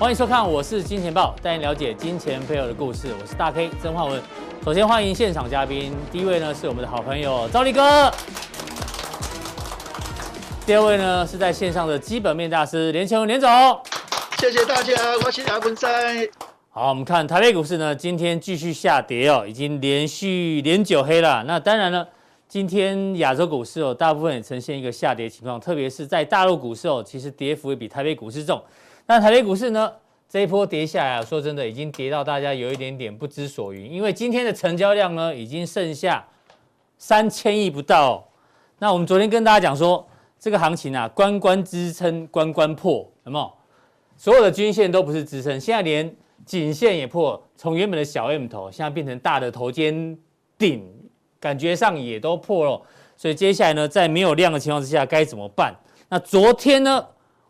欢迎收看，我是金钱豹，带您了解金钱背后的故事。我是大 K 曾焕文。首先欢迎现场嘉宾，第一位呢是我们的好朋友赵立哥，第二位呢是在线上的基本面大师连干文连总。谢谢大家，我是阿文在。好，我们看台北股市呢，今天继续下跌哦，已经连续连九黑了。那当然呢，今天亚洲股市哦，大部分也呈现一个下跌情况，特别是在大陆股市哦，其实跌幅也比台北股市重。那台北股市呢，这一波跌下来，说真的，已经跌到大家有一点点不知所云，因为今天的成交量呢，已经剩下三千亿不到。那我们昨天跟大家讲说，这个行情啊，关关支撑，关关破，有没有？所有的均线都不是支撑，现在连颈线也破，从原本的小 M 头，现在变成大的头肩顶，感觉上也都破了。所以接下来呢，在没有量的情况之下，该怎么办？那昨天呢，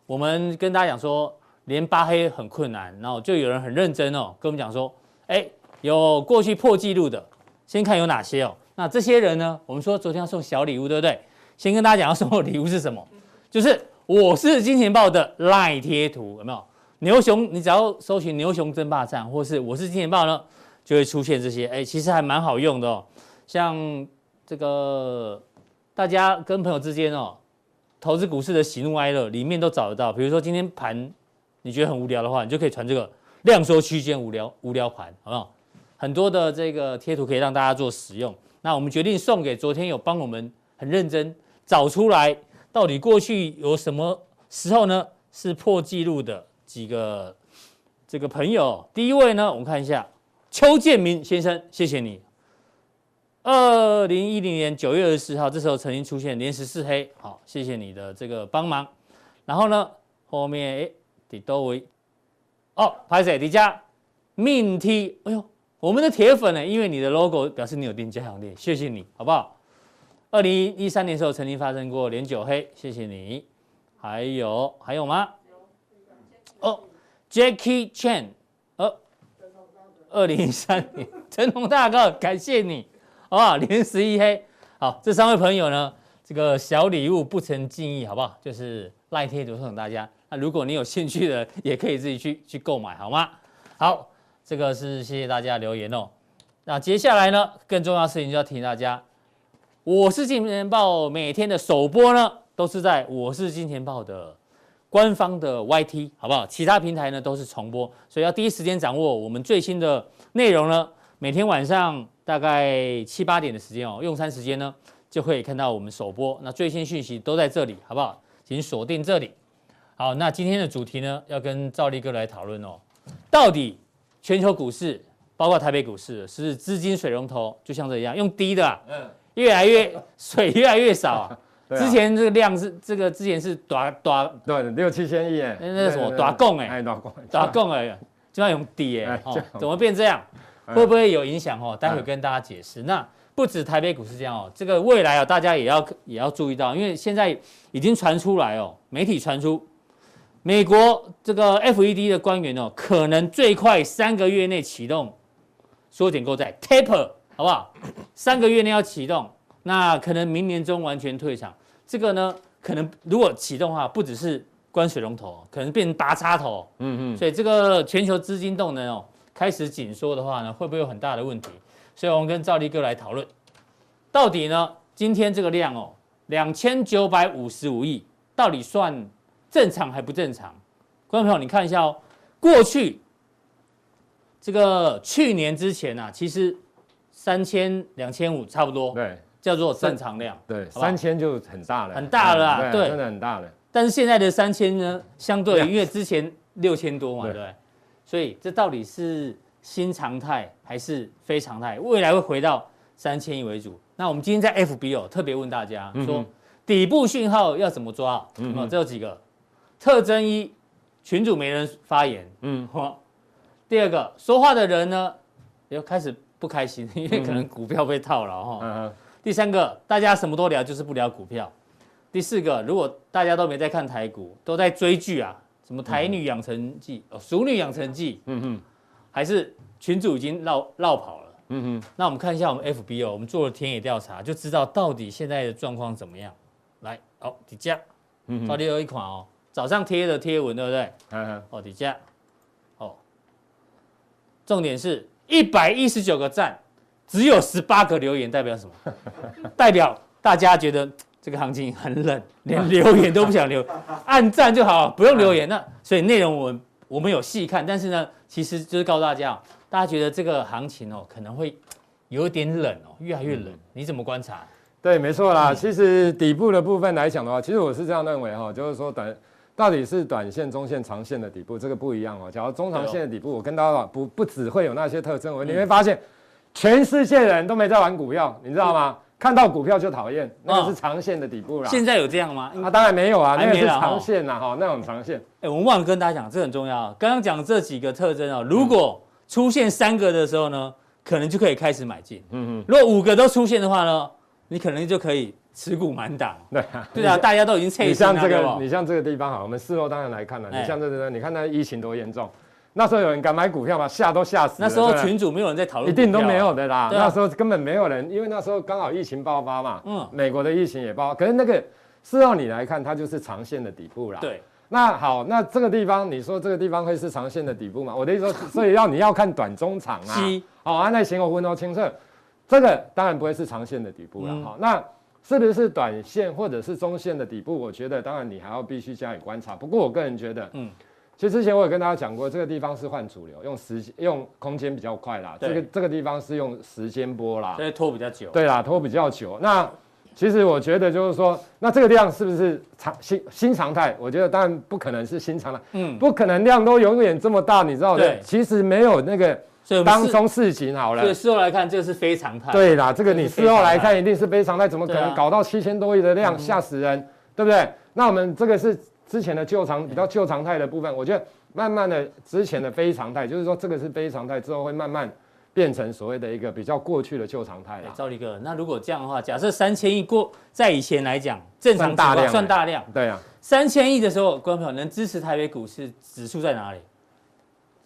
我们跟大家讲说，连扒黑很困难，然后就有人很认真哦，跟我们讲说，哎，有过去破纪录的，先看有哪些哦。那这些人呢，我们说昨天要送小礼物，对不对？先跟大家讲要送的礼物是什么，就是。我是金钱豹的 LINE 贴图有没有？牛熊，你只要搜寻牛熊争霸战，或是我是金钱豹呢，就会出现这些。哎，其实还蛮好用的哦。像这个大家跟朋友之间哦，投资股市的喜怒哀乐里面都找得到。比如说今天盘你觉得很无聊的话，你就可以传这个量缩区间无聊无聊盘，好不好？很多的这个贴图可以让大家做使用。那我们决定送给昨天有帮我们很认真找出来。到底过去有什么时候呢？是破纪录的几个这个朋友。第一位呢，我们看一下邱建明先生，谢谢你。二零一零年九月二十四号，这时候曾经出现连十四黑，好，谢谢你的这个帮忙。然后呢，后面哎，底多维哦，拍谢迪加命 T，哎呦，我们的铁粉呢，因为你的 logo 表示你有订加行列，谢谢你好不好？二零一三年的时候曾经发生过连九黑，谢谢你。还有还有吗？哦，Jackie Chan，哦，二零一三年，成龙大哥，感谢你，好不好？连十一黑，好，这三位朋友呢，这个小礼物不成敬意，好不好？就是赖贴图送给大家。那如果你有兴趣的，也可以自己去去购买，好吗？好，这个是谢谢大家留言哦。那接下来呢，更重要的事情就要提醒大家。我是金钱爆，每天的首播呢，都是在我是金钱爆的官方的 YT，好不好？其他平台呢都是重播，所以要第一时间掌握我们最新的内容呢。每天晚上大概七八点的时间哦，用餐时间呢，就可以看到我们首播。那最新讯息都在这里，好不好？请锁定这里。好，那今天的主题呢，要跟赵力哥来讨论哦，到底全球股市，包括台北股市，是资金水龙头，就像这样用低的啊。嗯。越来越水越来越少 啊！之前这个量是这个之前是短短。对六七千亿哎，那那什么？短供哎，短供。短供哎，就要用低哎，怎么变这样？会不会有影响哦？待会跟大家解释。那不止台北股市这样哦，这个未来啊，大家也要也要注意到，因为现在已经传出来哦，媒体传出美国这个 FED 的官员哦，可能最快三个月内启动缩减购债 taper。好不好？三个月内要启动，那可能明年中完全退场。这个呢，可能如果启动的话，不只是关水龙头，可能变成拔插头。嗯嗯。所以这个全球资金动能哦，开始紧缩的话呢，会不会有很大的问题？所以我们跟赵立哥来讨论，到底呢，今天这个量哦，两千九百五十五亿，到底算正常还不正常？观众朋友，你看一下哦，过去这个去年之前啊，其实。三千两千五差不多，对，叫做正常量，对，三千就很大了，很大了啦，对，真的很大了。但是现在的三千呢，相对因为之前六千多嘛，对，所以这到底是新常态还是非常态？未来会回到三千亿为主。那我们今天在 FB 哦，特别问大家说，底部讯号要怎么抓？嗯，这有几个特征：一，群主没人发言，嗯，好。第二个，说话的人呢，又开始。不开心，因为可能股票被套了哈。嗯嗯。第三个，大家什么都聊，就是不聊股票。第四个，如果大家都没在看台股，都在追剧啊，什么《台女养成记》哦，《熟女养成记》。嗯哼。还是群主已经绕绕跑了。嗯哼。那我们看一下我们 FB 哦，我们做了田野调查，就知道到底现在的状况怎么样。来，哦，底下，到底有一款哦，早上贴的贴文，对不对？嗯哼。哦，底下，哦重点是一百一十九个赞，只有十八个留言，代表什么？代表大家觉得这个行情很冷，连留言都不想留，按赞就好，不用留言。那所以内容我们我们有细看，但是呢，其实就是告诉大家，大家觉得这个行情哦可能会有点冷哦，越来越冷。你怎么观察？对，没错啦。其实底部的部分来讲的话，其实我是这样认为哈，就是说短到底是短线、中线、长线的底部，这个不一样哦。假如中长线的底部，我跟大家讲，不不只会有那些特征，我你会发现，全世界人都没在玩股票，你知道吗？看到股票就讨厌，那个是长线的底部啦。现在有这样吗？啊，当然没有啊，那个是长线呐，哈，那种长线。哎，我们忘了跟大家讲，这很重要。刚刚讲这几个特征啊，如果出现三个的时候呢，可能就可以开始买进。嗯嗯。如果五个都出现的话呢？你可能就可以持股满档，对啊，对啊，大家都已经撤。你像这个，你像这个地方哈，我们事后当然来看了。你像这个，你看那疫情多严重，那时候有人敢买股票吗？吓都吓死了。那时候群主没有人在讨论，一定都没有的啦。那时候根本没有人，因为那时候刚好疫情爆发嘛，嗯，美国的疫情也爆发。可是那个事后你来看，它就是长线的底部啦。对，那好，那这个地方你说这个地方会是长线的底部吗？我的意思说，所以要你要看短中长啊。好，安耐行我分都清澈。这个当然不会是长线的底部了，好，那是不是短线或者是中线的底部？我觉得当然你还要必须加以观察。不过我个人觉得，嗯，其实之前我有跟大家讲过，这个地方是换主流，用时用空间比较快啦。这个这个地方是用时间波啦，所以拖比较久。对啦，拖比较久。那其实我觉得就是说，那这个量是不是常新新常态？我觉得当然不可能是新常态，嗯，不可能量都永远这么大，你知道的。其实没有那个。当中事情好了，对，事后来看，这个是非常态。对啦，这个你事后来看一定是非常态，怎么可能搞到七千多亿的量，吓死人，对不对？那我们这个是之前的旧常比较旧常态的部分，我觉得慢慢的之前的非常态，就是说这个是非常态之后会慢慢变成所谓的一个比较过去的旧常态了。赵立哥，那如果这样的话，假设三千亿过在以前来讲正常大量算大量，对啊，三千亿的时候，观众朋友能支持台北股市指数在哪里？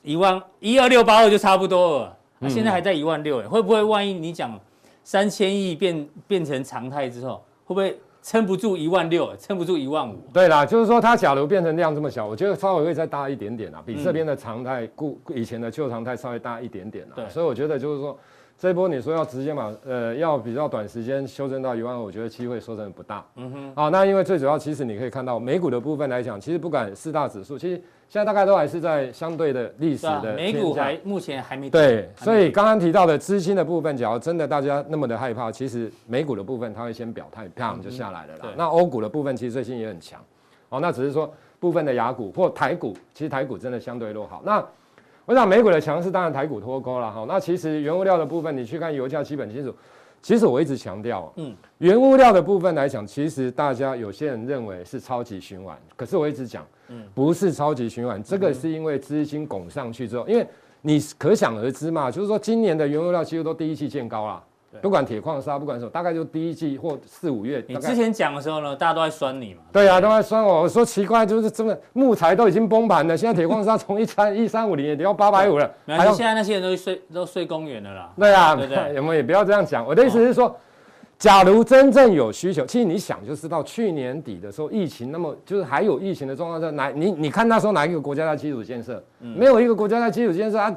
一万一二六八二就差不多了，现在还在一万六，会不会万一你讲三千亿变变成常态之后，会不会撑不住一万六，撑不住一万五？对啦，就是说它假如变成量这么小，我觉得稍微会再大一点点啦，比这边的常态故以前的旧常态稍微大一点点啦。对，所以我觉得就是说。这一波你说要直接嘛，呃，要比较短时间修正到一万，我觉得机会说真的不大。嗯哼。好，那因为最主要，其实你可以看到美股的部分来讲，其实不管四大指数，其实现在大概都还是在相对的历史的。美股还目前还没。对，所以刚刚提到的资金的部分，假如真的大家那么的害怕，其实美股的部分它会先表态，啪就下来了啦。那欧股的部分其实最近也很强。哦，那只是说部分的雅股或台股，其实台股真的相对落好。那我想美股的强势当然台股脱钩了哈，那其实原物料的部分，你去看油价基本金属，其实我一直强调，嗯，原物料的部分来讲，其实大家有些人认为是超级循环，可是我一直讲，嗯，不是超级循环，这个是因为资金拱上去之后，因为你可想而知嘛，就是说今年的原物料几乎都第一季见高了。不管铁矿砂，不管什么，大概就第一季或四五月。你之前讲的时候呢，大家都在酸你嘛。对啊，都在酸我。我说奇怪，就是真的木材都已经崩盘了，现在铁矿砂从一三一三五零也得要八百五了。没关系，现在那些人都睡都睡公园了啦。对啊，对不对？我们也不要这样讲。我的意思是说，假如真正有需求，其实你想就知道，去年底的时候疫情那么就是还有疫情的状况下，哪你你看那时候哪一个国家在基础建设？没有一个国家在基础建设啊。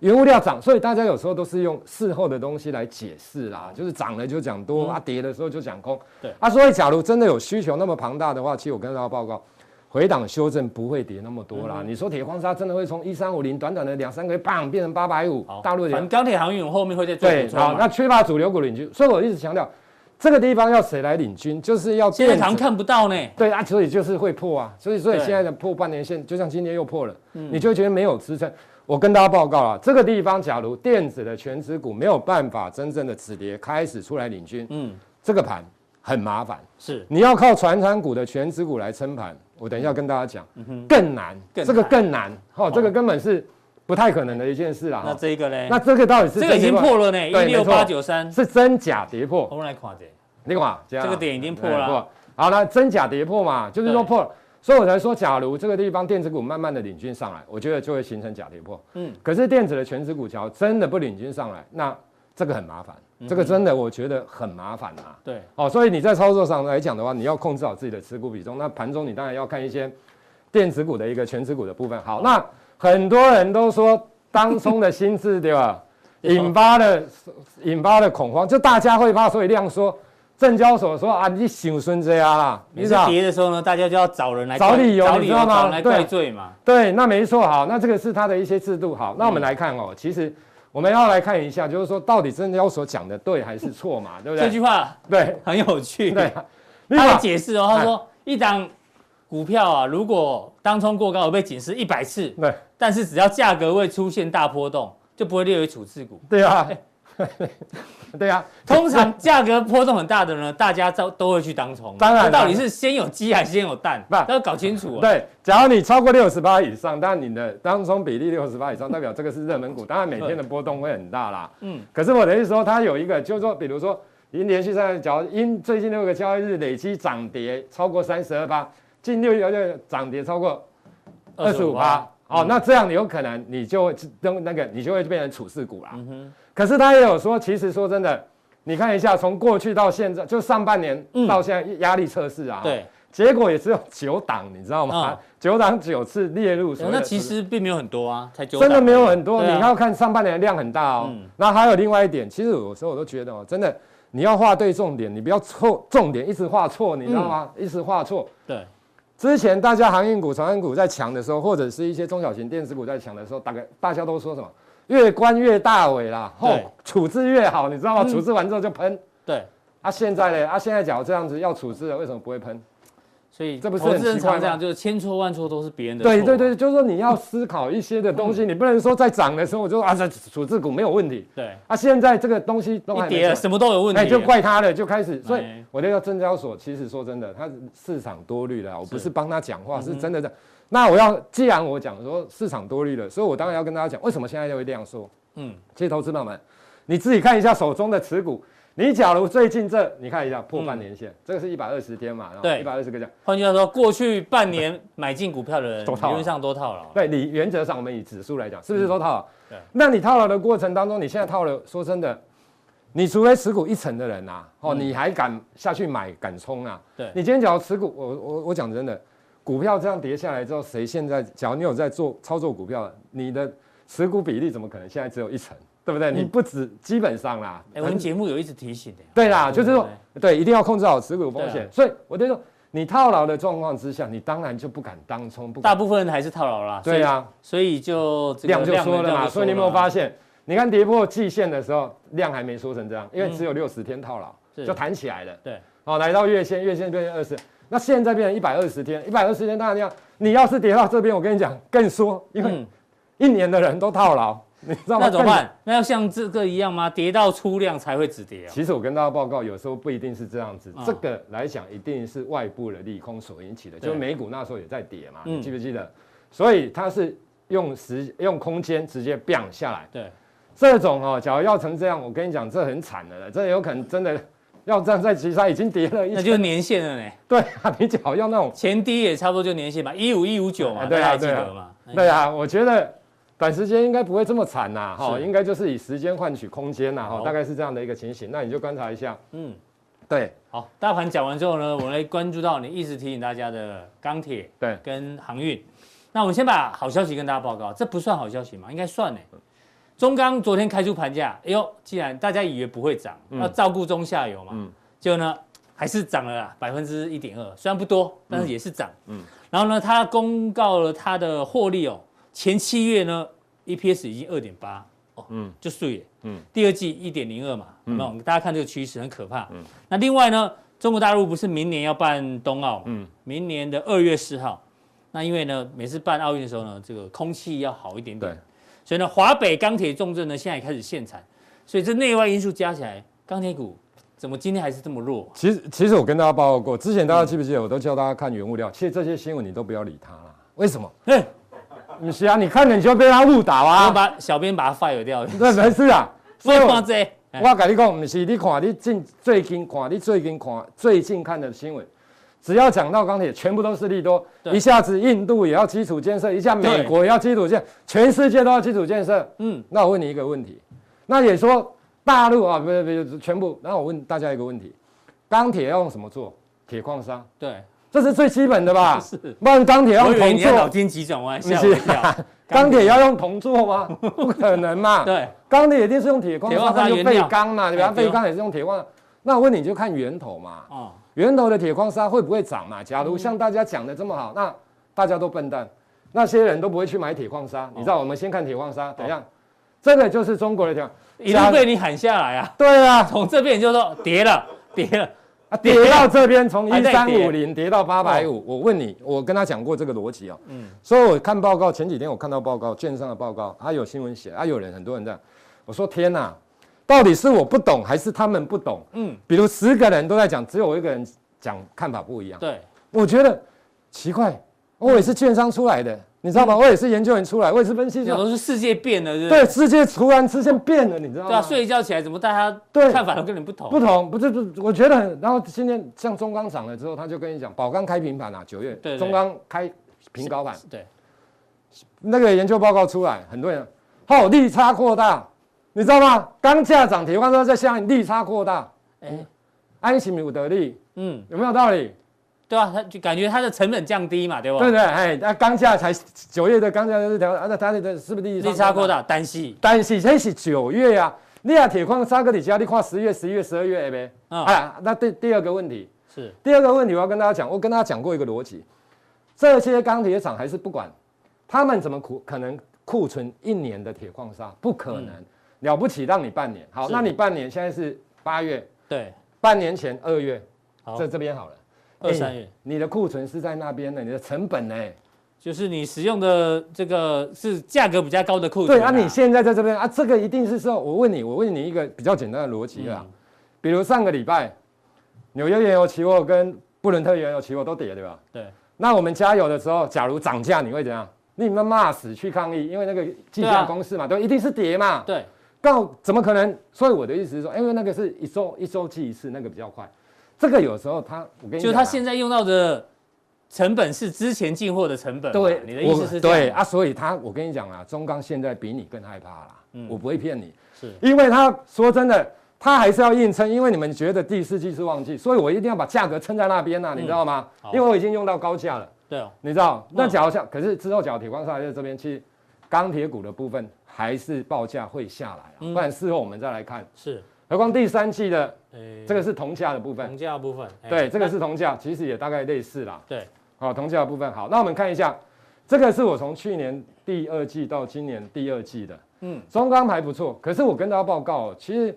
原物料涨，所以大家有时候都是用事后的东西来解释啦，就是涨了就讲多，啊跌的时候就讲空。对啊，所以假如真的有需求那么庞大的话，其实我跟大家报告，回档修正不会跌那么多啦。你说铁矿砂真的会从一三五零短短的两三个月，棒变成八百五？大陆人钢铁航运后面会再做补充。好，那缺乏主流股领军，所以我一直强调，这个地方要谁来领军，就是要现在常看不到呢。对啊，所以就是会破啊，所以所以现在的破半年线，就像今天又破了，你就觉得没有支撑。我跟大家报告了，这个地方假如电子的全指股没有办法真正的止跌，开始出来领军，嗯，这个盘很麻烦，是你要靠传产股的全指股来撑盘，我等一下跟大家讲，嗯，更难，这个更难，哈，这个根本是不太可能的一件事啊。那这个呢？那这个到底是？这个已经破了呢，一六八九三是真假跌破？我们来看这，你看这个点已经破了，好，那真假跌破嘛，就是说破了。所以我才说，假如这个地方电子股慢慢的领军上来，我觉得就会形成假跌破。嗯，可是电子的全指股桥真的不领军上来，那这个很麻烦，嗯、这个真的我觉得很麻烦啊。对，哦，所以你在操作上来讲的话，你要控制好自己的持股比重。那盘中你当然要看一些电子股的一个全指股的部分。好，那很多人都说当冲的心智对吧？引发了引发了恐慌，就大家会怕，所以量缩。证交所说啊，你想孙子啊啦，你是跌的时候呢，大家就要找人来找理由，找理由你知道吗？来怪罪嘛。对，对，那没错，好，那这个是他的一些制度，好，那我们来看哦，嗯、其实我们要来看一下，就是说到底证交所讲的对还是错嘛，对不对？这句话对。很有趣，对，他的解释哦，他说一档股票啊，如果当冲过高，而被警示一百次，对，但是只要价格未出现大波动，就不会列为处置股，对啊。对啊，通常价格波动很大的呢，大家都都会去当冲。当然，到底是先有鸡还是先有蛋？不，要搞清楚。对，假如你超过六十八以上，但你的当冲比例六十八以上，代表这个是热门股，当然每天的波动会很大啦。嗯。可是我的意思说，它有一个，就是说，比如说，已经连续在假如因最近六个交易日累积涨跌超过三十二八，近六个月涨跌超过二十五八，哦，那这样你有可能你就会登那个，你就会变成处事股啦。嗯哼。可是他也有说，其实说真的，你看一下，从过去到现在，就上半年到现在压力测试啊，对，结果也只有九档，你知道吗？九档九次列入，那其实并没有很多啊，才九，真的没有很多。你要看上半年的量很大哦。那还有另外一点，其实有时候我都觉得哦，真的你要画对重点，你不要错重点一直画错，你知道吗？一直画错。对，之前大家航运股、船运股在强的时候，或者是一些中小型电子股在强的时候，大概大家都说什么？越关越大尾啦，后对处置越好，你知道吗？嗯、处置完之后就喷。对，啊，现在呢？啊，现在假如这样子要处置了，为什么不会喷？所以这不是很奇怪吗？这样就是千错万错都是别人的错。对对对，就是说你要思考一些的东西，嗯、你不能说在涨的时候我就啊，这处置股没有问题。对，啊，现在这个东西都一跌了，什么都有问题，哎，就怪他了，就开始。所以我那个证交所，其实说真的，它市场多虑了，我不是帮他讲话，是，是真的的。嗯、哼那我要既然我讲说市场多虑了，所以我当然要跟大家讲，为什么现在就会这样说？嗯，其实投资朋友们，你自己看一下手中的持股。你假如最近这，你看一下破半年线，嗯、这个是一百二十天嘛？然对，一百二十个这样。换句话说，过去半年买进股票的人，理论上都套牢。对，你原则上我们以指数来讲，是不是都套牢？嗯、对。那你套牢的过程当中，你现在套了，说真的，你除非持股一成的人呐、啊，哦，嗯、你还敢下去买，敢冲啊？对。你今天只要持股，我我我讲真的，股票这样跌下来之后，谁现在，假如你有在做操作股票，你的。持股比例怎么可能现在只有一成，对不对？你不止基本上啦。哎，我们节目有一直提醒的。对啦，就是说，对，一定要控制好持股风险。所以我就说，你套牢的状况之下，你当然就不敢当冲。大部分人还是套牢啦。对啊，所以就量就缩了嘛。所以你有没有发现，你看跌破季线的时候，量还没缩成这样，因为只有六十天套牢，就弹起来了。对，好，来到月线，月线变成二十，那现在变成一百二十天，一百二十天当然要，你要是跌到这边，我跟你讲更缩，因为。一年的人都套牢，你知道吗？那怎么办？那要像这个一样吗？跌到出量才会止跌啊？其实我跟大家报告，有时候不一定是这样子。这个来讲，一定是外部的利空所引起的。就美股那时候也在跌嘛，你记不记得？所以它是用时用空间直接 biang 下来。对，这种哦，假如要成这样，我跟你讲，这很惨的了。这有可能真的要站在其他已经跌了一，那就年限了呢。对啊，你假如要那种前低也差不多就年限嘛，一五一五九嘛，大家记得嘛？对啊，我觉得。短时间应该不会这么惨呐，哈，应该就是以时间换取空间呐，哈，大概是这样的一个情形。那你就观察一下，嗯，对，好，大盘讲完之后呢，我们来关注到你一直提醒大家的钢铁，对，跟航运。那我们先把好消息跟大家报告，这不算好消息嘛？应该算呢。中钢昨天开出盘价，哎呦，既然大家以为不会涨，要照顾中下游嘛，嗯，结果呢还是涨了百分之一点二，虽然不多，但是也是涨，嗯，然后呢，它公告了它的获利哦。前七月呢，EPS 已经二点八哦，嗯，就碎了，嗯，第二季一点零二嘛，那大家看这个趋势很可怕，嗯，那另外呢，中国大陆不是明年要办冬奥，嗯，明年的二月四号，那因为呢，每次办奥运的时候呢，这个空气要好一点点，对，所以呢，华北钢铁重镇呢现在也开始限产，所以这内外因素加起来，钢铁股怎么今天还是这么弱？其实，其实我跟大家报告过，之前大家记不记得，我都教大家看原物料，其实这些新闻你都不要理它了，为什么？哎。不是啊，你看了你就被他误导啊！把小编把他 fire 掉。那，没事啊。所以我这，我跟你讲，不是你看你近最近看你最近看最近看的新闻，只要讲到钢铁，全部都是利多。一下子印度也要基础建设，一下美国也要基础建设，全世界都要基础建设。嗯，那我问你一个问题，那也说大陆啊，不不不全部。然后我问大家一个问题，钢铁要用什么做？铁矿砂。对。这是最基本的吧？是，不然钢铁要用铜做，脑筋急转弯，吓我一跳。钢铁要用铜做吗？不可能嘛。对，钢铁一定是用铁矿砂，它就废钢嘛，对吧？废钢也是用铁矿。那我问你就看源头嘛。哦。源头的铁矿砂会不会涨嘛？假如像大家讲的这么好，那大家都笨蛋，那些人都不会去买铁矿砂。你知道，我们先看铁矿砂，等一下？这个就是中国的铁矿，一路被你喊下来啊。对啊，从这边你就说跌了，跌了。啊，跌到这边，从一三五零跌到八百五。我问你，我跟他讲过这个逻辑啊。嗯。所以我看报告，前几天我看到报告，券商的报告，还有新闻写，啊，有人很多人这样。我说天哪，到底是我不懂，还是他们不懂？嗯。比如十个人都在讲，只有我一个人讲看法不一样。对。我觉得奇怪，我也是券商出来的。你知道吗？我也是研究员出来，我也是分析。有都是世界变了，对，世界突然之间变了，你知道吗？对啊，睡一觉起来怎么大家对看法都跟你不同？不同，不是不，我觉得很。然后今天像中钢涨了之后，他就跟你讲，宝钢开平盘啊，九月，中钢开平高盘。对。那个研究报告出来，很多人，好，利差扩大，你知道吗？钢价涨，铁矿砂在下面，利差扩大。哎，安心有得利，嗯，有没有道理？对啊，他就感觉它的成本降低嘛，对不？对对，哎，那钢价才九月的钢价就是调，那它的是不是利利差扩大？单系，单系，这是九月啊。你啊，铁矿砂个底下，你看十月、十一月、十二月呗。啊，哎，那第第二个问题是第二个问题，我要跟大家讲，我跟大家讲过一个逻辑，这些钢铁厂还是不管，他们怎么库可能库存一年的铁矿砂？不可能，了不起让你半年。好，那你半年现在是八月，对，半年前二月，在这边好了。二三月，你的库存是在那边的，你的成本呢？就是你使用的这个是价格比较高的库存。对啊，你现在在这边啊，这个一定是说，我问你，我问你一个比较简单的逻辑啊，比如上个礼拜，纽约原油期货跟布伦特原油期货都跌，对吧？对。那我们加油的时候，假如涨价，你会怎样？你们骂死去抗议，因为那个计价公式嘛，都一定是跌嘛。对。告怎么可能？所以我的意思是说，因为那个是一周一周期一次，那个比较快。这个有时候他，我跟你讲，就他现在用到的成本是之前进货的成本。对，你的意思是？对啊，所以他，我跟你讲啊，中钢现在比你更害怕啦。嗯，我不会骗你，是因为他说真的，他还是要硬撑，因为你们觉得第四季是旺季，所以我一定要把价格撑在那边呐，你知道吗？因为我已经用到高价了。对哦，你知道？那假如像，可是之后假如铁矿砂在这边，其实钢铁股的部分还是报价会下来，不然事后我们再来看。是。何况第三季的，这个是铜价的部分。铜价的部分，对，这个是铜价，其实也大概类似啦。对，好，铜价的部分好，那我们看一下，这个是我从去年第二季到今年第二季的，嗯，中钢还不错。可是我跟大家报告，其实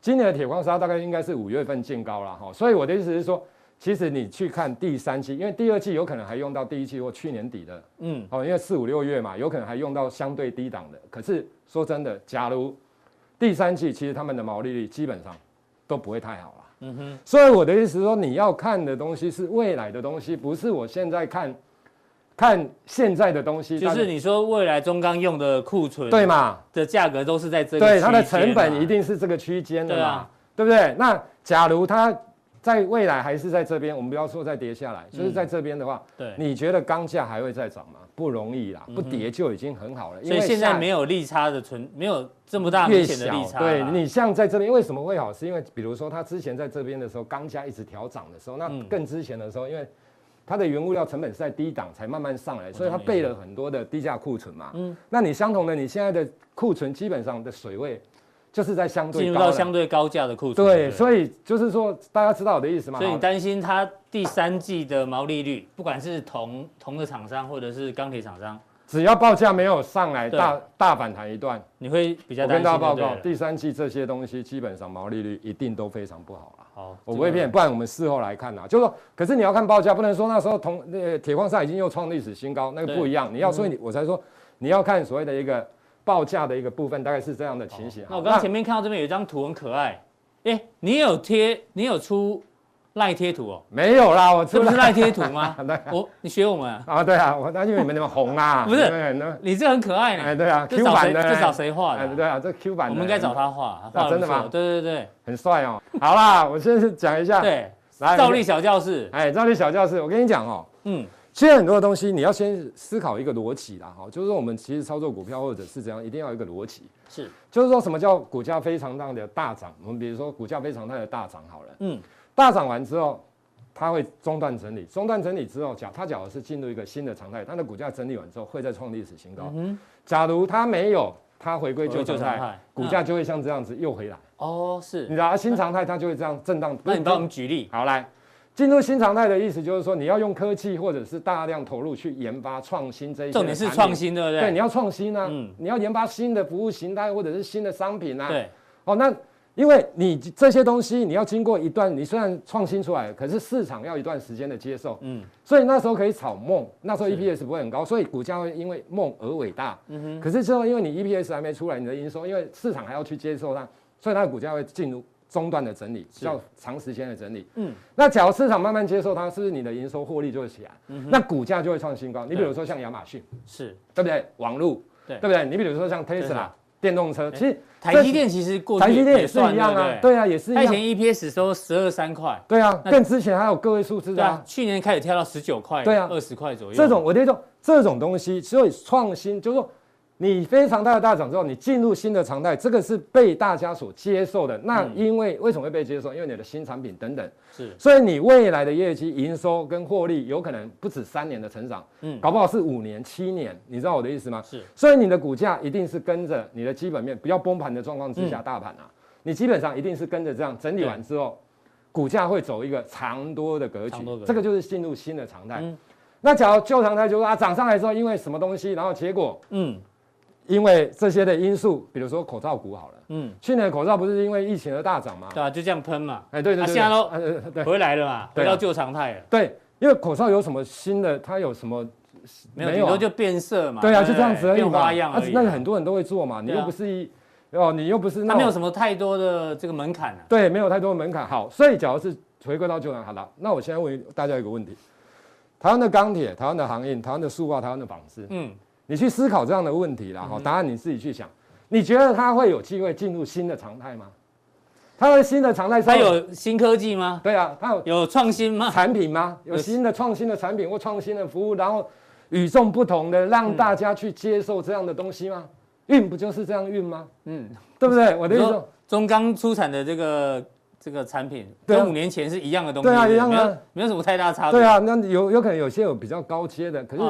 今年的铁矿砂大概应该是五月份见高了哈。所以我的意思是说，其实你去看第三季，因为第二季有可能还用到第一季或去年底的，嗯，哦，因为四五六月嘛，有可能还用到相对低档的。可是说真的，假如第三季其实他们的毛利率基本上都不会太好了，嗯哼。所以我的意思是说，你要看的东西是未来的东西，不是我现在看，看现在的东西。就是你说未来中钢用的库存，对嘛？的价格都是在这个区间，对，它的成本一定是这个区间的嘛，对啊，对不对？那假如它。在未来还是在这边，我们不要说再跌下来，就是在这边的话，对，你觉得钢价还会再涨吗？不容易啦，不跌就已经很好了。因为现在没有利差的存，没有这么大明显的利差。对，你像在这边为什么会好？是因为比如说它之前在这边的时候，钢价一直调涨的时候，那更之前的时候，因为它的原物料成本是在低档才慢慢上来，所以它备了很多的低价库存嘛。嗯，那你相同的，你现在的库存基本上的水位。就是在相对进入到相对高价的库存，对，所以就是说，大家知道我的意思吗？所以你担心它第三季的毛利率，不管是铜铜的厂商或者是钢铁厂商，只要报价没有上来大大反弹一段，你会比较担心。我跟大家报告，第三季这些东西基本上毛利率一定都非常不好了。好，我不会骗，不然我们事后来看呐，就是说，可是你要看报价，不能说那时候铜那个铁矿砂已经又创历史新高，那个不一样。你要所以你我才说你要看所谓的一个。报价的一个部分大概是这样的情形。那我刚刚前面看到这边有一张图很可爱，哎，你有贴，你有出赖贴图哦？没有啦，我这不是赖贴图吗？我你学我们啊？对啊，我那因为你们那么红啊。不是，你这很可爱呢。哎，对啊，Q 版的，这找谁画的？对啊，这 Q 版的。我们应该找他画，真的吗？对对对，很帅哦。好啦，我先讲一下。对，来，兆利小教室。哎，赵丽小教室，我跟你讲哦，嗯。其实很多的东西，你要先思考一个逻辑啦，哈，就是说我们其实操作股票或者是怎样，一定要有一个逻辑，是，就是说什么叫股价非常大的大涨？我们比如说股价非常大的大涨好了，嗯，大涨完之后，它会中断整理，中断整理之后，假它假如是进入一个新的常态，它的股价整理完之后会再创历史新高。嗯，假如它没有，它回归旧常态，股价就会像这样子又回来。哦，是，你知道新常态它就会这样震荡。那你帮我们举例。好，来，进入新常态的意思就是说，你要用科技或者是大量投入去研发创新这一些。重点是创新，对不对？对，你要创新啊，嗯，你要研发新的服务形态或者是新的商品啊。对，哦，那。因为你这些东西，你要经过一段，你虽然创新出来，可是市场要一段时间的接受，嗯，所以那时候可以炒梦，那时候 EPS 不会很高，所以股价会因为梦而伟大，嗯哼。可是之后因为你 EPS 还没出来，你的营收，因为市场还要去接受它，所以它的股价会进入中段的整理，比较长时间的整理，嗯。那假如市场慢慢接受它，是不是你的营收获利就会起来？嗯，那股价就会创新高。你比如说像亚马逊，是对不对？网络，对，对不对？你比如说像 Tesla。电动车其实台积电其实过去台积电也是一样啊，对啊，也是一样。以前 EPS 收十二三块，对啊，更之前还有个位数字啊，去年开始跳到十九块，对啊，二十块左右。这种我这种这种东西，所以创新就是说。你非常大的大涨之后，你进入新的常态，这个是被大家所接受的。那因为为什么会被接受？因为你的新产品等等，是，所以你未来的业绩、营收跟获利有可能不止三年的成长，嗯，搞不好是五年、七年，你知道我的意思吗？是，所以你的股价一定是跟着你的基本面，不要崩盘的状况之下，大盘啊，你基本上一定是跟着这样整理完之后，股价会走一个长多的格局，这个就是进入新的常态。那假如旧常态就是啊涨上来之后，因为什么东西，然后结果，嗯。因为这些的因素，比如说口罩股好了，嗯，去年的口罩不是因为疫情而大涨吗？对啊，就这样喷嘛。哎，对对对，现在都 回来了嘛，回到旧常态了。对，因为口罩有什么新的？它有什么？没有，就变色嘛。对啊，就这样子而已嘛。变花样而已。那很多人都会做嘛，你又不是一哦，你又不是那。它没有什么太多的这个门槛啊。对，没有太多的门槛。好，所以假如是回归到旧常态，好了，那我现在问大家一个问题：台湾的钢铁、台湾的航运、台湾的塑化、台湾的纺织，嗯。你去思考这样的问题啦，哈，答案你自己去想。你觉得它会有机会进入新的常态吗？它的新的常态，它有新科技吗？对啊，它有有创新吗？产品吗？有新的创新的产品或创新的服务，然后与众不同的让大家去接受这样的东西吗？运不就是这样运吗？嗯，对不对？我的意思，中钢出产的这个这个产品跟五年前是一样的东西，对啊，一样的，没有什么太大差别。对啊，那有有可能有些有比较高阶的，可是。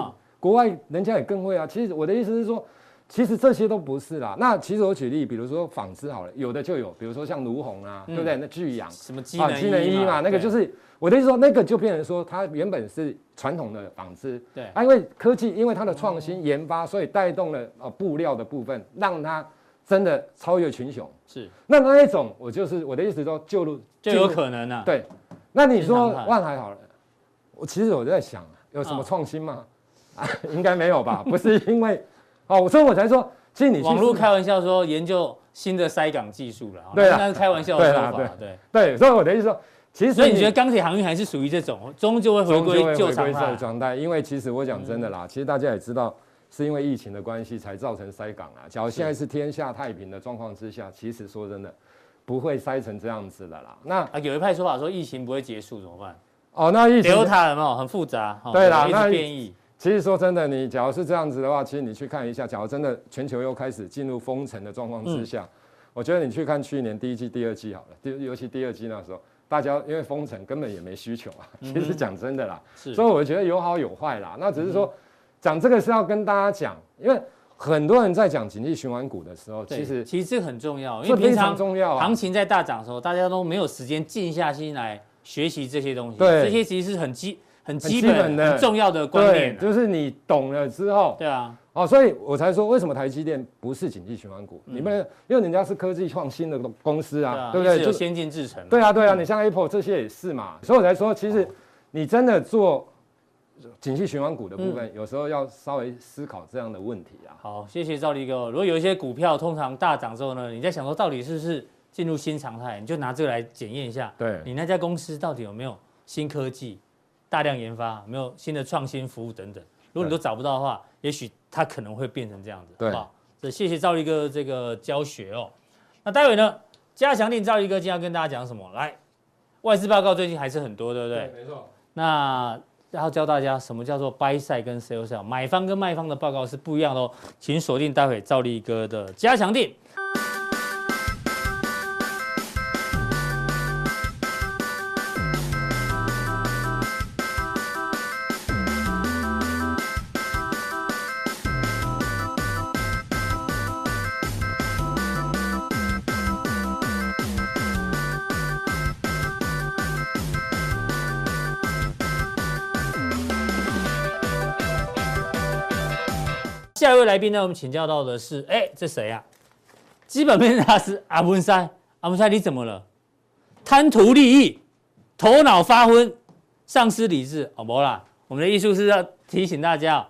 国外人家也更会啊，其实我的意思是说，其实这些都不是啦。那其实我举例，比如说纺织好了，有的就有，比如说像卢红啊，对不对？那巨阳什么机能衣嘛，那个就是我的意思说，那个就变成说，它原本是传统的纺织，对啊，因为科技，因为它的创新研发，所以带动了呃布料的部分，让它真的超越群雄。是，那那一种，我就是我的意思说，就入就有可能啊。对，那你说万海好了，我其实我在想，有什么创新吗？啊，应该没有吧？不是因为，哦，所以我才说，其实你网络开玩笑说研究新的塞港技术了，对啊，那是开玩笑的说法，对对对，所以我的意思说，其实所以你觉得钢铁航运还是属于这种，终究会回归旧常态？因为其实我讲真的啦，其实大家也知道，是因为疫情的关系才造成塞港啊。假如现在是天下太平的状况之下，其实说真的，不会塞成这样子的啦。那啊，有一派说法说疫情不会结束怎么办？哦，那疫情 Delta 有没有很复杂？对啦，那变异。其实说真的，你假如是这样子的话，其实你去看一下，假如真的全球又开始进入封城的状况之下，嗯、我觉得你去看去年第一季、第二季好了，第尤其第二季那时候，大家因为封城根本也没需求啊。其实讲真的啦，嗯、所以我觉得有好有坏啦。那只是说讲这个是要跟大家讲，因为很多人在讲景气循环股的时候，其实其实这很重要，因为非常重要。行情在大涨的时候，大家都没有时间静下心来学习这些东西，对，这些其实是很基。很基本的、很重要的观念，就是你懂了之后，对啊，哦，所以我才说为什么台积电不是景气循环股？你们因为人家是科技创新的公司啊，对不对？就先进制程。对啊，对啊，你像 Apple 这些也是嘛，所以我才说，其实你真的做景气循环股的部分，有时候要稍微思考这样的问题啊。好，谢谢赵立哥。如果有一些股票通常大涨之后呢，你在想说到底是不是进入新常态，你就拿这个来检验一下，对你那家公司到底有没有新科技。大量研发，没有新的创新服务等等。如果你都找不到的话，也许它可能会变成这样子，对好不好？这谢谢赵立哥这个教学哦。那待会呢，加强定赵立哥今天要跟大家讲什么？来，外资报告最近还是很多，对不对？对，没错。那然后教大家什么叫做 buy side 跟 sell side，买方跟卖方的报告是不一样的哦。请锁定待会赵立哥的加强錠。来宾呢，我们请教到的是，哎，这谁啊？基本面大师阿文山，阿文山你怎么了？贪图利益，头脑发昏，丧失理智，好不啦？我们的艺术是要提醒大家，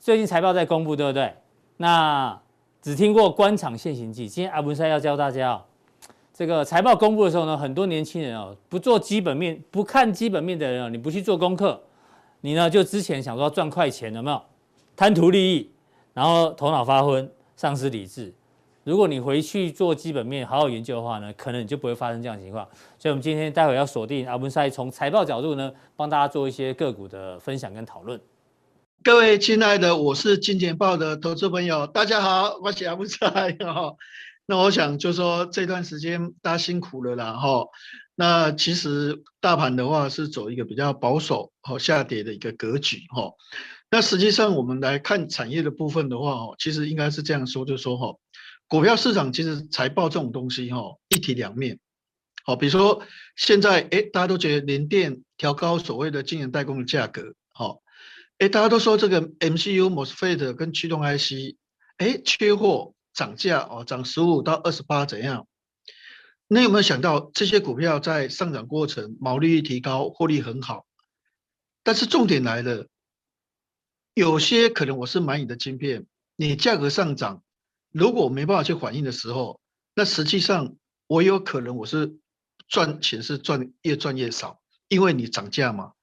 最近财报在公布，对不对？那只听过官场现形记，今天阿文山要教大家哦，这个财报公布的时候呢，很多年轻人哦，不做基本面、不看基本面的人哦，你不去做功课，你呢就之前想说赚快钱，有没有？贪图利益，然后头脑发昏，丧失理智。如果你回去做基本面，好好研究的话呢，可能你就不会发生这样的情况。所以，我们今天待会要锁定阿文赛从财报角度呢，帮大家做一些个股的分享跟讨论。各位亲爱的，我是金钱豹的投资朋友，大家好，我是阿文赛 哈。那我想就说这段时间大家辛苦了啦哈。那其实大盘的话是走一个比较保守和下跌的一个格局哈。那实际上我们来看产业的部分的话哦，其实应该是这样说，就是说哈，股票市场其实财报这种东西哈，一体两面。好，比如说现在诶，大家都觉得联电调高所谓的晶圆代工的价格，好，诶，大家都说这个 MCU、MOSFET 跟驱动 IC，诶，缺货涨价哦，涨十五到二十八怎样？那有没有想到这些股票在上涨过程毛利率提高，获利很好？但是重点来了。有些可能我是买你的晶片，你价格上涨，如果我没办法去反映的时候，那实际上我有可能我是赚钱是赚越赚越少，因为你涨价嘛，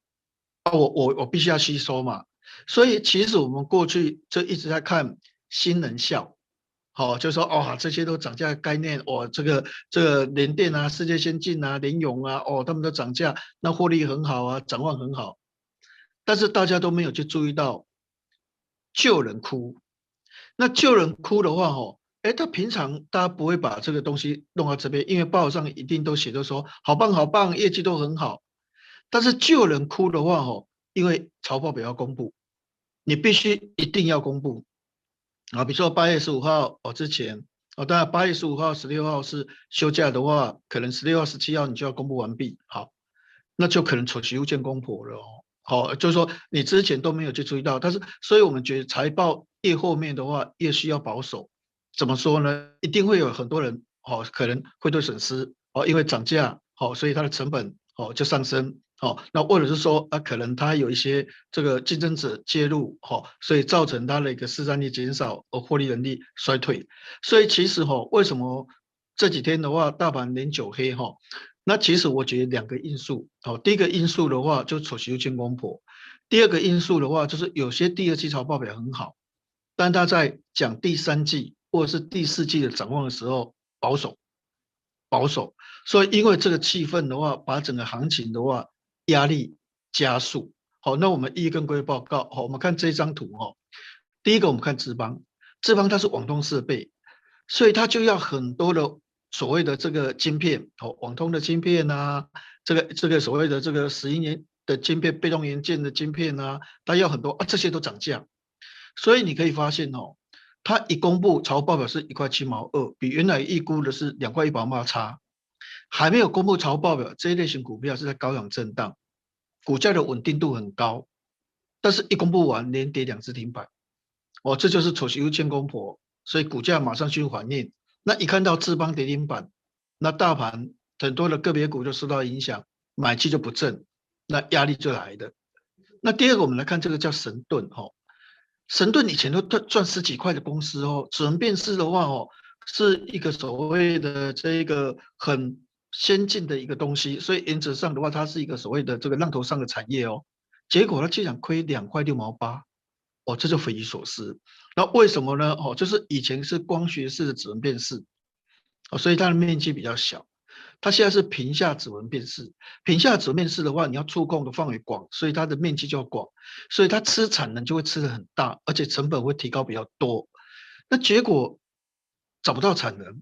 啊我我我必须要吸收嘛，所以其实我们过去就一直在看新能效，好，就说哦这些都涨价概念，哦这个这个联电啊、世界先进啊、联咏啊，哦他们都涨价，那获利很好啊，展望很好，但是大家都没有去注意到。旧人哭，那旧人哭的话，吼，哎，他平常大家不会把这个东西弄到这边，因为报上一定都写着说好棒好棒，业绩都很好。但是旧人哭的话，吼，因为财报表要公布，你必须一定要公布啊。比如说八月十五号哦之前哦，当然八月十五号、十六号是休假的话，可能十六号、十七号你就要公布完毕，好，那就可能丑媳妇见公婆了哦。好，就是说你之前都没有去注意到，但是所以我们觉得财报越后面的话越需要保守。怎么说呢？一定会有很多人哦，可能会对损失哦，因为涨价哦，所以它的成本哦就上升哦。那或者是说啊，可能它有一些这个竞争者介入哦，所以造成它的一个市占率减少，而获利能力衰退。所以其实哈，为什么这几天的话大盘连九黑哈？那其实我觉得两个因素，哦，第一个因素的话就丑媳妇见公婆，第二个因素的话就是有些第二季财报表很好，但他在讲第三季或者是第四季的展望的时候保守，保守，所以因为这个气氛的话，把整个行情的话压力加速。好，那我们一一跟各位报告，好，我们看这张图哦，第一个我们看智邦，智邦它是网通设备，所以它就要很多的。所谓的这个晶片哦，网通的晶片啊，这个这个所谓的这个十一年的晶片，被动元件的晶片啊，它要很多啊，这些都涨价，所以你可以发现哦，它一公布财报表是一块七毛二，比原来预估的是两块一毛八差，还没有公布财报表，这一类型股票是在高档震荡，股价的稳定度很高，但是一公布完连跌两次停板，哦，这就是丑媳妇见公婆，所以股价马上去反应。那一看到智邦跌停板，那大盘很多的个别股就受到影响，买气就不振，那压力就来的。那第二个，我们来看这个叫神盾哦，神盾以前都赚赚十几块的公司哦，指纹辨识的话哦，是一个所谓的这一个很先进的一个东西，所以原则上的话，它是一个所谓的这个浪头上的产业哦，结果它竟然亏两块六毛八。哦，这就匪夷所思。那为什么呢？哦，就是以前是光学式的指纹辨识，哦，所以它的面积比较小。它现在是屏下指纹辨识，屏下指纹辨识的话，你要触控的范围广，所以它的面积就要广，所以它吃产能就会吃得很大，而且成本会提高比较多。那结果找不到产能。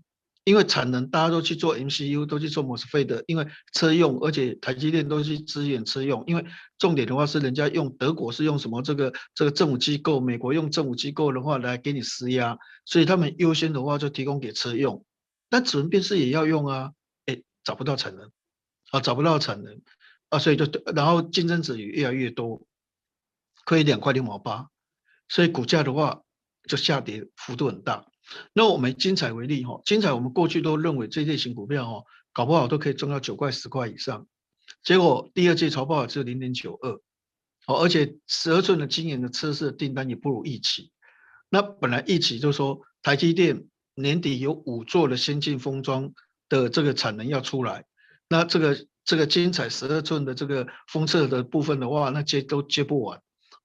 因为产能，大家都去做 MCU，都去做 MOSFET 的，因为车用，而且台积电都去支援车用。因为重点的话是，人家用德国是用什么这个这个政府机构，美国用政府机构的话来给你施压，所以他们优先的话就提供给车用。但指纹辨识也要用啊，哎，找不到产能，啊，找不到产能，啊，所以就然后竞争者也越来越多，亏两块六毛八，所以股价的话就下跌幅度很大。那我们精彩为例哈，精彩我们过去都认为这类型股票哈，搞不好都可以挣到九块十块以上，结果第二季财报只有零点九二，哦，而且十二寸的今年的测试订单也不如预期。那本来预期就是说台积电年底有五座的先进封装的这个产能要出来，那这个这个精彩十二寸的这个封测的部分的话，那接都接不完。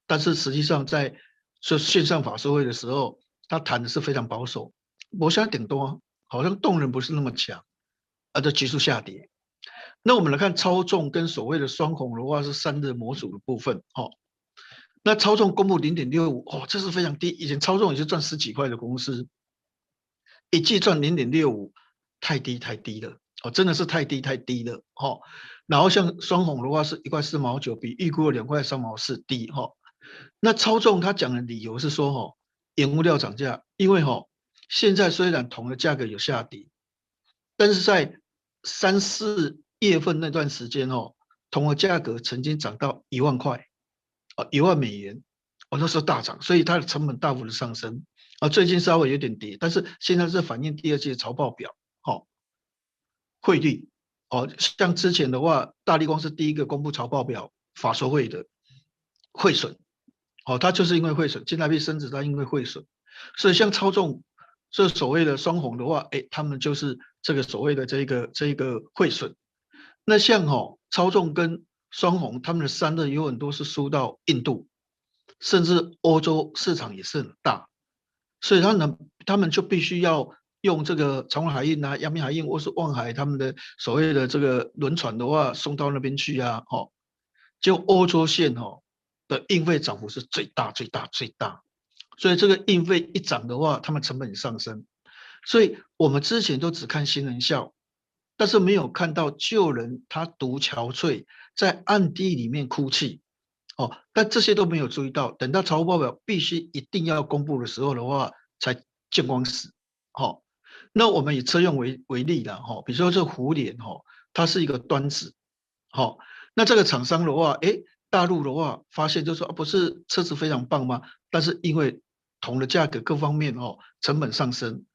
但是实际上在说线上法说会的时候，他谈的是非常保守，我想顶多好像动能不是那么强，而且急速下跌。那我们来看超重跟所谓的双红的话是散热模组的部分，哦，那超重公布零点六五，哦，这是非常低，以前超重也是赚十几块的公司，一季赚零点六五，太低太低了，哦，真的是太低太低了，哦。然后像双红的话是一块四毛九，比预估的两块三毛四低，哈。那超重他讲的理由是说，哈。原物料涨价，因为哈，现在虽然铜的价格有下跌，但是在三四月份那段时间哦，铜的价格曾经涨到一万块，啊，一万美元，哦，那时候大涨，所以它的成本大幅的上升，啊，最近稍微有点跌，但是现在是反映第二季的财报表，哦，汇率，哦，像之前的话，大力光是第一个公布财报表法说会的汇损。哦，它就是因为汇损，新台币升值，它因为汇损，所以像超重这所谓的双红的话，哎，他们就是这个所谓的这个这个汇损。那像哦，超重跟双红，他们的散热有很多是输到印度，甚至欧洲市场也是很大，所以他们他们就必须要用这个长荣海运啊、阳明海运或是万海他们的所谓的这个轮船的话送到那边去啊，哦，就欧洲线哦。的运费涨幅是最大、最大、最大，所以这个运费一涨的话，他们成本上升。所以我们之前都只看新人笑，但是没有看到旧人他独憔悴，在暗地里面哭泣。哦，但这些都没有注意到，等到财务报表必须一定要公布的时候的话，才见光死。好，那我们以车用为为例的哈，比如说这胡连哈，它是一个端子。好，那这个厂商的话，诶大陆的话，发现就是说啊，不是车子非常棒吗？但是因为铜的价格各方面哦，成本上升，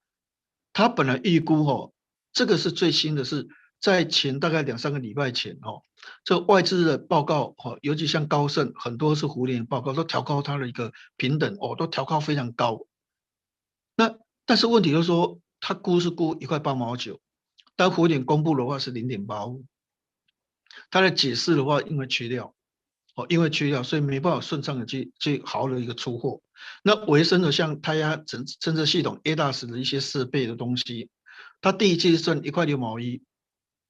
他本来预估哦，这个是最新的是在前大概两三个礼拜前哦，这外资的报告哦，尤其像高盛很多是胡联报告都调高它的一个平等哦，都调高非常高。那但是问题就是说，他估是估一块八毛九，但胡连公布的话是零点八五，他的解释的话因为缺料。哦，因为缺料，所以没办法顺畅的去去好好的一个出货。那维生的像胎压侦侦测系统 ADAS 的一些设备的东西，它第一季是赚一块六毛一，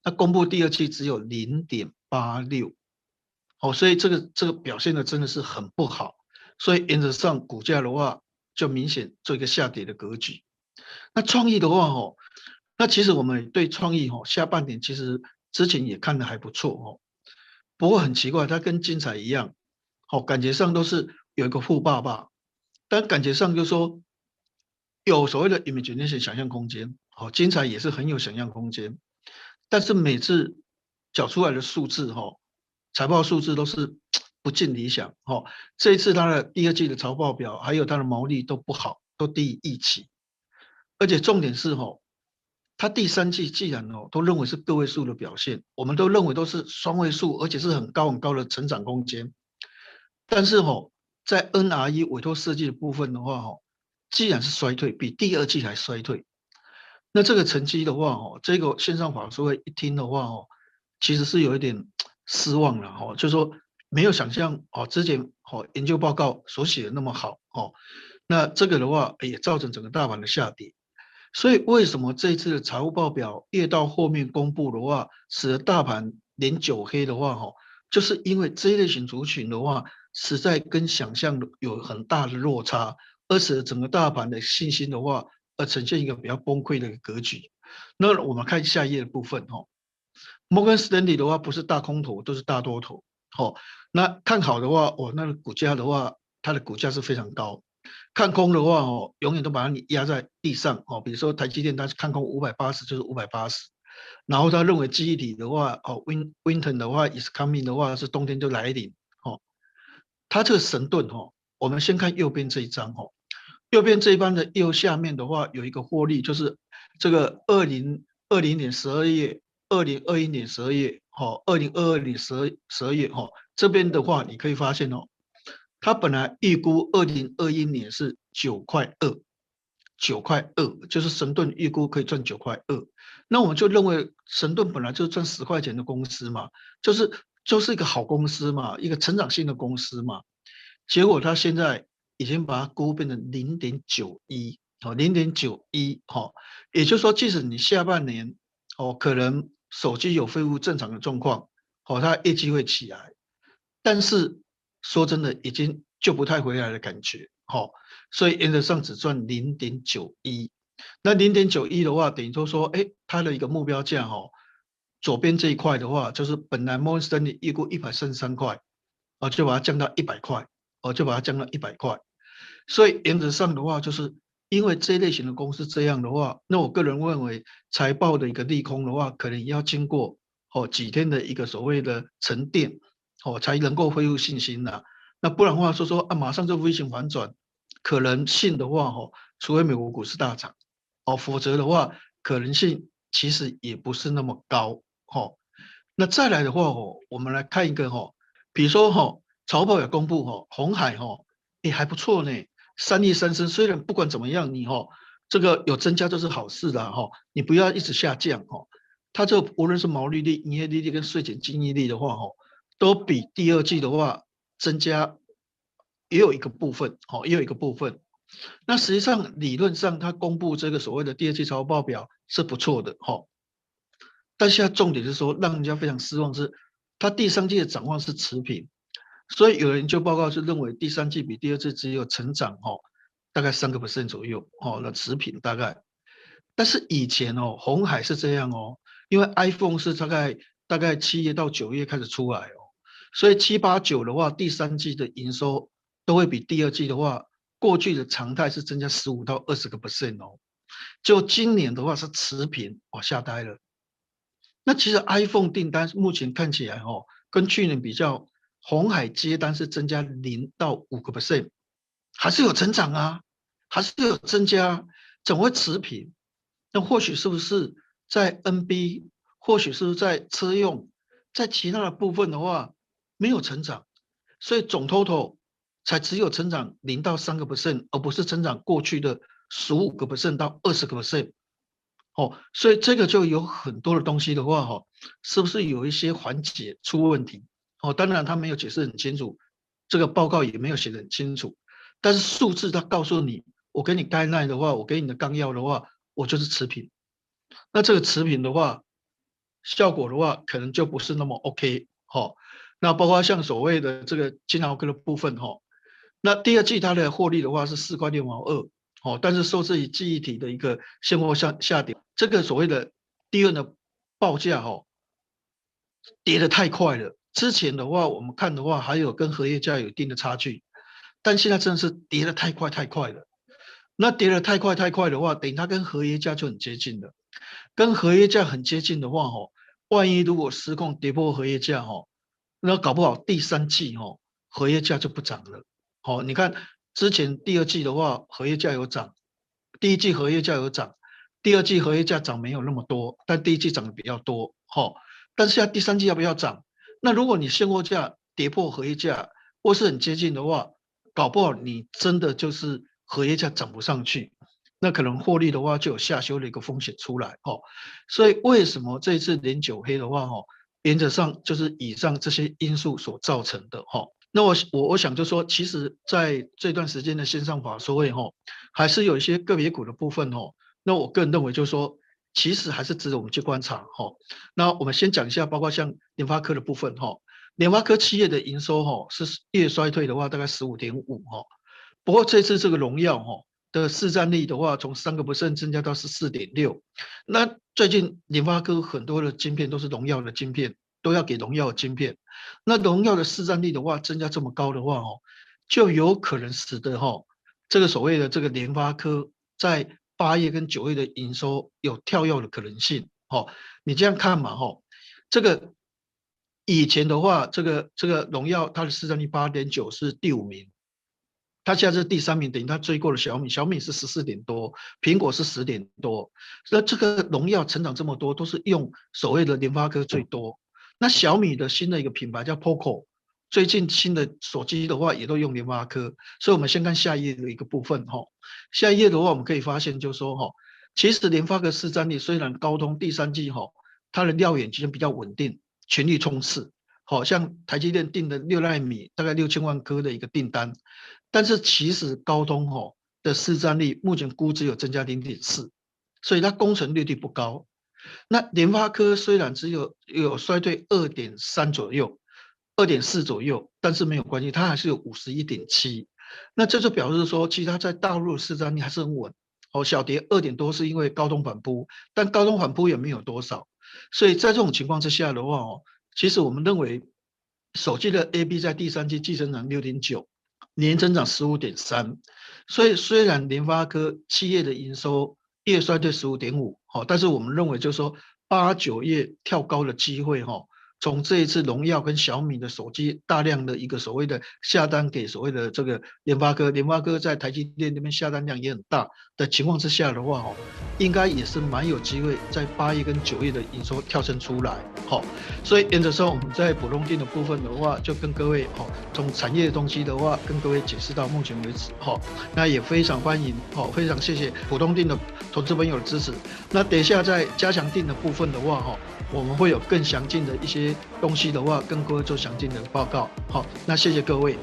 那公布第二季只有零点八六。哦，所以这个这个表现的真的是很不好。所以原则上股价的话，就明显做一个下跌的格局。那创意的话，哦，那其实我们对创意，哦，下半年其实之前也看得还不错，哦。不过很奇怪，它跟精彩一样，好，感觉上都是有一个富爸爸，但感觉上就说有所谓的 imagination 想象空间，好，精彩也是很有想象空间，但是每次缴出来的数字，哈，财报数字都是 不尽理想，哈，这一次它的第二季的财报表还有它的毛利都不好，都低于预期，而且重点是，哈。他第三季既然哦都认为是个位数的表现，我们都认为都是双位数，而且是很高很高的成长空间。但是哦，在 NRE 委托设计的部分的话哦，既然是衰退，比第二季还衰退，那这个成绩的话哦，这个线上法说会一听的话哦，其实是有一点失望了哦，就说没有想象哦之前哦研究报告所写的那么好哦，那这个的话也造成整个大盘的下跌。所以为什么这次的财务报表越到后面公布的话，使得大盘连九黑的话，哈，就是因为这一类型族群的话，实在跟想象有很大的落差，而使得整个大盘的信心的话，而呈现一个比较崩溃的一个格局。那我们看下一页的部分，哈，摩根士丹利的话不是大空头，都是大多头，好，那看好的话，哦，那个股价的话，它的股价是非常高。看空的话哦，永远都把它压在地上哦。比如说台积电，它是看空五百八十，就是五百八十。然后他认为记忆体的话哦，win winter 的话 is coming 的话是冬天就来临哦。它这个神盾哦，我们先看右边这一张哦。右边这一班的右下面的话有一个获利，就是这个二零二零年十二月、二零二一年十二月、哈，二零二二年十二十二月哈，这边的话你可以发现哦，它本来预估二零二一年是九块二，九块二就是神盾预估可以赚九块二，那我们就认为神盾本来就是赚十块钱的公司嘛，就是就是一个好公司嘛，一个成长性的公司嘛，结果它现在。已经把它估变成零点九一，哦，零点九一，哈，也就是说，即使你下半年，哦，可能手机有恢复正常的状况，哦，它业绩会起来，但是说真的，已经救不太回来的感觉，哈，所以原则上只赚零点九一，那零点九一的话，等于说说，哎，它的一个目标价，哈，左边这一块的话，就是本来摩根士丹利预估一百三十三块，哦，就把它降到一百块，哦，就把它降到一百块。所以原则上的话，就是因为这一类型的公司这样的话，那我个人认为财报的一个利空的话，可能要经过哦几天的一个所谓的沉淀，哦才能够恢复信心呐。那不然的话说说啊，马上就 V 型反转，可能性的话哦，除非美国股市大涨，哦，否则的话可能性其实也不是那么高。哦，那再来的话哦，我们来看一个哈，比如说哈，财报也公布哈，红海哈，也还不错呢。三利三升，虽然不管怎么样，你哈这个有增加就是好事的哈，你不要一直下降哈。它这无论是毛利率、营业利率跟税前净利率的话哈，都比第二季的话增加，也有一个部分哈，也有一个部分。那实际上理论上，它公布这个所谓的第二季财务报表是不错的哈。但现在重点是说，让人家非常失望是，它第三季的展望是持平。所以有人就报告是认为第三季比第二季只有成长哦，大概三个 percent 左右哦，那持平大概。但是以前哦，红海是这样哦，因为 iPhone 是大概大概七月到九月开始出来哦，所以七八九的话，第三季的营收都会比第二季的话，过去的常态是增加十五到二十个 percent 哦，就今年的话是持平，我吓呆了。那其实 iPhone 订单目前看起来哦，跟去年比较。红海接单是增加零到五个 percent，还是有成长啊，还是有增加，怎么会持平？那或许是不是在 NB，或许是是在车用，在其他的部分的话没有成长，所以总 total 才只有成长零到三个 percent，而不是成长过去的十五个 percent 到二十个 percent。哦，所以这个就有很多的东西的话，哈，是不是有一些环节出问题？哦，当然他没有解释很清楚，这个报告也没有写得很清楚，但是数字他告诉你，我给你 guideline 的话，我给你的纲要的话，我就是持平。那这个持平的话，效果的话，可能就不是那么 OK。好，那包括像所谓的这个金豪科的部分，哈，那第二季它的获利的话是四块六毛二，哦，但是受制于记忆体的一个现货下下跌，这个所谓的第二的报价，哈，跌得太快了。之前的话，我们看的话，还有跟合约价有一定的差距，但现在真的是跌得太快太快了。那跌得太快太快的话，等于它跟合约价就很接近了。跟合约价很接近的话，哈，万一如果失控跌破合约价，哈，那搞不好第三季，哈，合约价就不涨了。好，你看之前第二季的话，合约价有涨，第一季合约价有涨，第二季合约价涨没有那么多，但第一季涨得比较多，哈。但是现在第三季要不要涨？那如果你现货价跌破合约价，或是很接近的话，搞不好你真的就是合约价涨不上去，那可能获利的话就有下修的一个风险出来哦。所以为什么这一次连九黑的话哦，原则上就是以上这些因素所造成的哈。那我我我想就说，其实在这段时间的线上法说会哈，还是有一些个别股的部分哦。那我个人认为就是说。其实还是值得我们去观察哈。那我们先讲一下，包括像联发科的部分哈。联发科企业的营收哈是月衰退的话，大概十五点五哈。不过这次这个荣耀哈的市占率的话，从三个 percent 增加到十四点六。那最近联发科很多的晶片都是荣耀的晶片，都要给荣耀的晶片。那荣耀的市占率的话增加这么高的话哦，就有可能使得哈这个所谓的这个联发科在。八月跟九月的营收有跳跃的可能性，哦，你这样看嘛，吼，这个以前的话，这个这个荣耀它的市占率八点九是第五名，它现在是第三名，等于它追过了小米，小米是十四点多，苹果是十点多。那这个荣耀成长这么多，都是用所谓的联发科最多。那小米的新的一个品牌叫 Poco，最近新的手机的话也都用联发科。所以，我们先看下一页的一个部分哈。下一页的话，我们可以发现就是说哈，其实联发科市占率虽然高通第三季哈，它的料眼其实比较稳定，全力冲刺。好像台积电订的六纳米大概六千万颗的一个订单，但是其实高通吼的市占率目前估值有增加零点四，所以它攻城略地不高。那联发科虽然只有有衰退二点三左右，二点四左右，但是没有关系，它还是有五十一点七。那这就表示说，其实它在大陆市占率还是很稳。哦，小跌二点多是因为高通反扑，但高通反扑也没有多少，所以在这种情况之下的话哦。其实我们认为，手机的 A B 在第三季季增长六点九，年增长十五点三，所以虽然联发科七月的营收月衰退十五点五，好，但是我们认为就是说八九月跳高的机会，哈。从这一次荣耀跟小米的手机大量的一个所谓的下单给所谓的这个联发科，联发科在台积电那边下单量也很大的情况之下的话，哦，应该也是蛮有机会在八月跟九月的营收跳升出来，好，所以原则上我们在普通錠的部分的话，就跟各位哦，从产业的东西的话，跟各位解释到目前为止，好，那也非常欢迎，好，非常谢谢普通錠的投资朋友的支持，那等一下在加强錠的部分的话，哈。我们会有更详尽的一些东西的话，跟各位做详尽的报告。好，那谢谢各位。